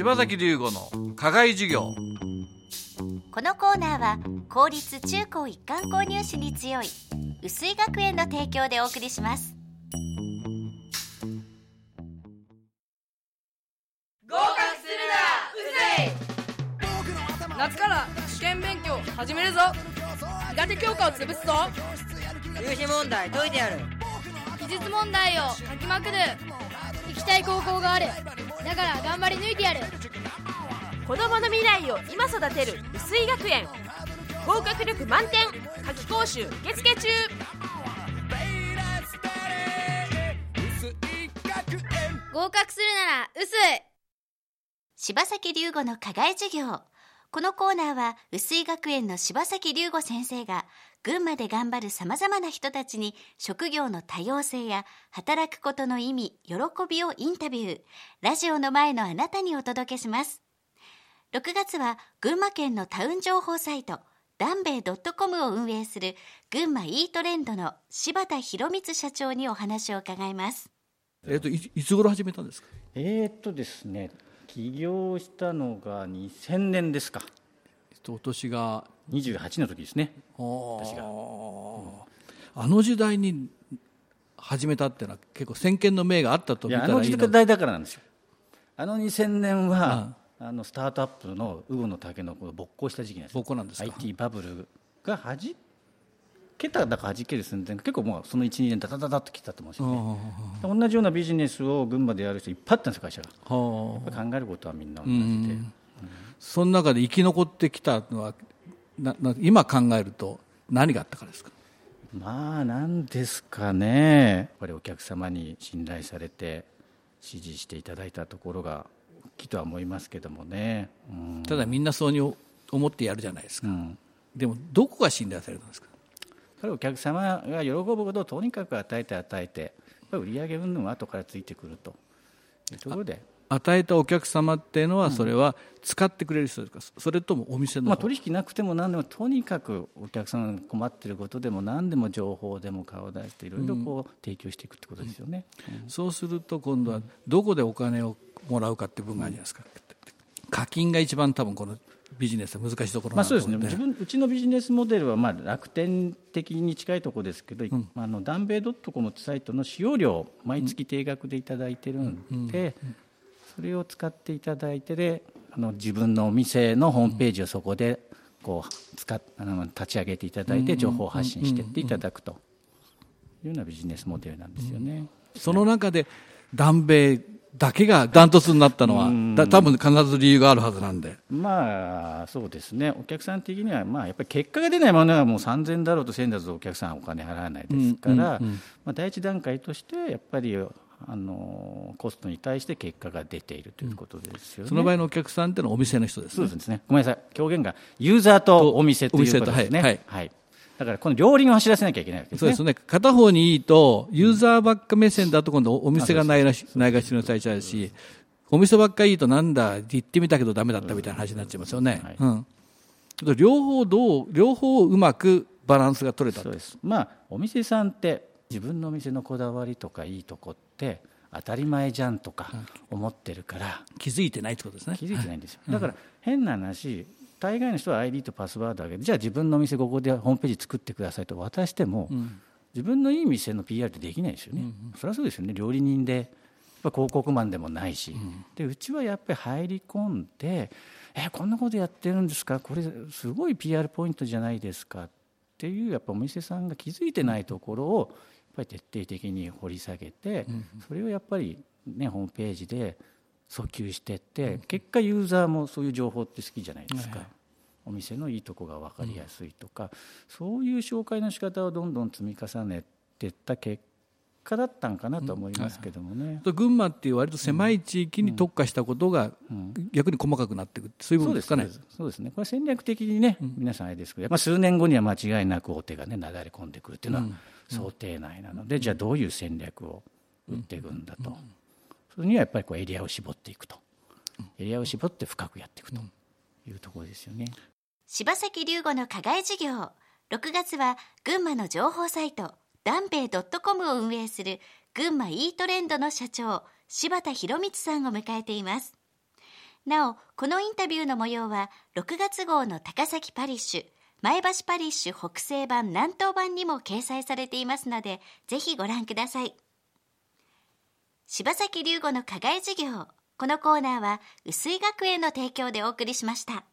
柴崎龍吾の課外授業。このコーナーは公立中高一貫購入士に強い薄井学園の提供でお送りします。合格するなうぜい。夏から試験勉強始めるぞ。苦手教科を潰すぞ。入試問題解いてやる。技術問題を書きまくる。行きたい高校があるだから頑張り抜いてやる。子供の未来を今育てる薄井学園。合格力満点。夏期講習受付中。合格するなら薄い柴崎龍吾の課外授業。このコーナーは薄井学園の柴崎龍吾先生が群馬で頑張るさまざまな人たちに職業の多様性や働くことの意味喜びをインタビュー。ラジオの前のあなたにお届けします。6月は群馬県のタウン情報サイトダンベイ .com を運営する群馬イートレンドの柴田博光社長にお話を伺います。えっ、といいつ頃始めたんですか？えーっとですね、起業したのが2000年ですか、とお年が。28の時ですね、私が。あの時代に始めたっていうのは結構先見の明があったとい見やあの時たらいいの。代だからなんですよ、あの2000年は、あのスタートアップのウゴの竹の子が勃興した時期なんですよ。勃興なんですか。IT バブルがはじけただかはじける寸前結構もうその12年ダダダダッと来たと思うんですよね、同じようなビジネスを群馬でやる人いっぱいあったんですよ会社が。はあ。やっぱ考えることはみんな同じで、その中で生き残ってきたのはなな今考えると何があったからですか？まあなんですかね。やっぱりお客様に信頼されて支持していただいたところが大きいとは思いますけどもね、うん。ただみんなそうに思ってやるじゃないですか、うん。でもどこが信頼されるんですか？それお客様が喜ぶことをとにかく与えて与えてやっぱり売上云々は後からついてくると。いうところで与えたお客様っていうのはそれは使ってくれる人ですか？それともお店のまあ、方取引なくても何でもとにかくお客様が困っていることでも何でも情報でも顔を出していろいろこう提供していくってことですよね。そうすると今度はどこでお金をもらうかっていう部分があるじゃないですか、課金が一番多分このビジネスは難しいところまあ、そうですね。自分うちのビジネスモデルはまあ楽天的に近いところですけど、あのダンベイドットコムってサイトの使用料を毎月定額でいただいてるんで、それを使っていただいてであの自分のお店のホームページをそこでこう使っあの立ち上げていただいて情報発信していっていただくと。いうようなビジネスモデルなんですよね。その中で南米だけがダントツになったのはだ多分必ず理由があるはずなんで。まあそうですね、お客さん的には、まあ、やっぱり結果が出ないものはもう3000だろうと1000だろうとお客さんはお金払わないですから、まあ、第一段階としてやっぱりあのコストに対して結果が出ているということですよね。その場合のお客さんっていうのはお店の人ですね。そうですね、ごめんなさい、表現がユーザーとお店ということですね。はいはい。だからこの両輪を走らせなきゃいけないわけですね。そうですね。片方にいいとユーザーばっか目線だと今度お店がないらしないがしろにされちゃうしお店ばっかりいいとなんだ行ってみたけどダメだったみたいな話になっちゃいますよね、はい。うん、両方どう両方うまくバランスが取れたそうです。まあお店さんって自分のお店のこだわりとかいいとこって当たり前じゃんとか思ってるから。気づいてないってことですね。気づいてないんですよ、だから変な話大概の人は ID とパスワードを上げてじゃあ自分のお店ここでホームページ作ってくださいと渡しても、自分のいい店の PR ってできないですよね、それはそうですよね。料理人でやっぱ広告マンでもないし、でうちはやっぱり入り込んでえこんなことやってるんですか？これすごい PR ポイントじゃないですか。っていうやっぱお店さんが気づいてないところをぱり徹底的に掘り下げて、それをやっぱり、ね、ホームページで訴求していって、結果ユーザーもそういう情報って好きじゃないですか、お店のいいとこが分かりやすいとか、そういう紹介の仕方をどんどん積み重ねていった結果だったんかなと思いますけどもね。群馬っていう割と狭い地域に特化したことが逆に細かくなっていくそういう部分ですかね。そうですそうですね、これ戦略的にね、皆さんあれですけど、まあ、数年後には間違いなく大手がね、なだれ込んでくるっていうのは想定内なので、じゃあどういう戦略を打っていくんだと、それにはやっぱりこうエリアを絞っていくと、エリアを絞って深くやっていくというところですよね。柴崎龍吾の課外授業。6月は群馬の情報サイトダンペイ .com を運営する群馬イートレンドの社長柴田博光さんを迎えていますなお、このインタビューの模様は、6月号の高崎パリッシュ、前橋パリッシュ北西版南東版にも掲載されていますので、ぜひご覧ください。柴崎龍吾の課外授業。このコーナーは、薄井学園の提供でお送りしました。